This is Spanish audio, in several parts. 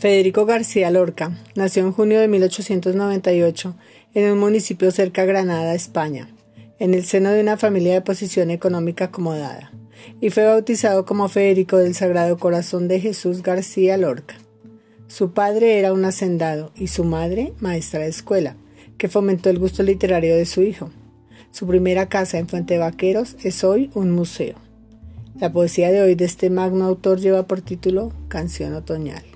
Federico García Lorca nació en junio de 1898 en un municipio cerca a Granada, España, en el seno de una familia de posición económica acomodada, y fue bautizado como Federico del Sagrado Corazón de Jesús García Lorca. Su padre era un hacendado y su madre maestra de escuela, que fomentó el gusto literario de su hijo. Su primera casa en Fuente Vaqueros es hoy un museo. La poesía de hoy de este magno autor lleva por título Canción Otoñal.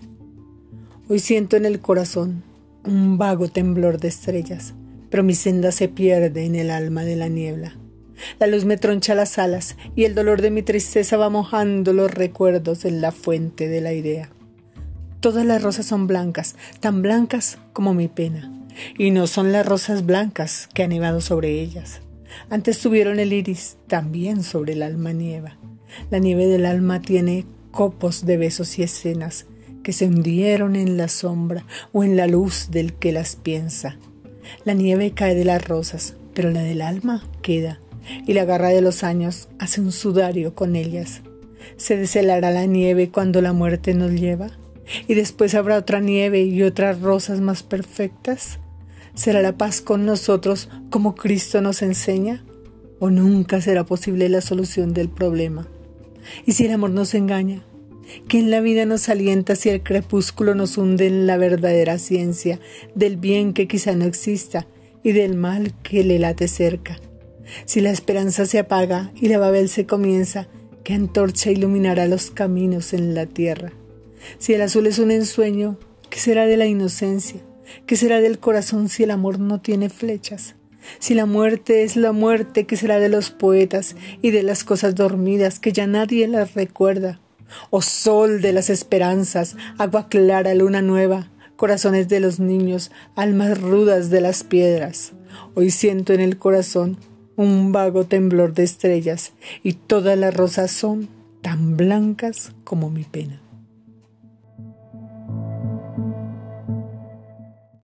Hoy siento en el corazón un vago temblor de estrellas, pero mi senda se pierde en el alma de la niebla. La luz me troncha las alas y el dolor de mi tristeza va mojando los recuerdos en la fuente de la idea. Todas las rosas son blancas, tan blancas como mi pena, y no son las rosas blancas que han nevado sobre ellas. Antes tuvieron el iris también sobre el alma nieva. La nieve del alma tiene copos de besos y escenas que se hundieron en la sombra o en la luz del que las piensa. La nieve cae de las rosas, pero la del alma queda, y la garra de los años hace un sudario con ellas. Se deshelará la nieve cuando la muerte nos lleva, y después habrá otra nieve y otras rosas más perfectas. ¿Será la paz con nosotros como Cristo nos enseña? ¿O nunca será posible la solución del problema? ¿Y si el amor nos engaña? Que en la vida nos alienta si el crepúsculo nos hunde en la verdadera ciencia del bien que quizá no exista y del mal que le late cerca. Si la esperanza se apaga y la Babel se comienza, ¿qué antorcha iluminará los caminos en la tierra? Si el azul es un ensueño, ¿qué será de la inocencia? ¿Qué será del corazón si el amor no tiene flechas? Si la muerte es la muerte, ¿qué será de los poetas y de las cosas dormidas que ya nadie las recuerda? Oh sol de las esperanzas, agua clara, luna nueva, corazones de los niños, almas rudas de las piedras. Hoy siento en el corazón un vago temblor de estrellas y todas las rosas son tan blancas como mi pena.